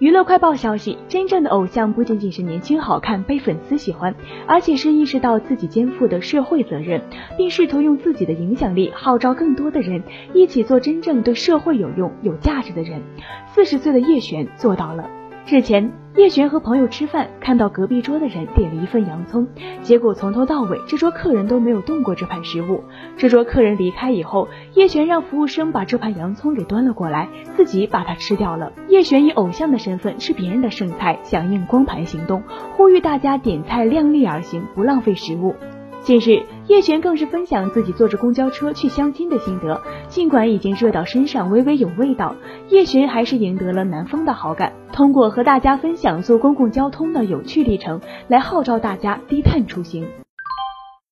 娱乐快报消息：真正的偶像不仅仅是年轻好看被粉丝喜欢，而且是意识到自己肩负的社会责任，并试图用自己的影响力号召更多的人一起做真正对社会有用、有价值的人。四十岁的叶璇做到了。日前，叶璇和朋友吃饭，看到隔壁桌的人点了一份洋葱，结果从头到尾这桌客人都没有动过这盘食物。这桌客人离开以后，叶璇让服务生把这盘洋葱给端了过来，自己把它吃掉了。叶璇以偶像的身份吃别人的剩菜，响应光盘行动，呼吁大家点菜量力而行，不浪费食物。近日，叶璇更是分享自己坐着公交车去相亲的心得。尽管已经热到身上微微有味道，叶璇还是赢得了男方的好感。通过和大家分享坐公共交通的有趣历程，来号召大家低碳出行。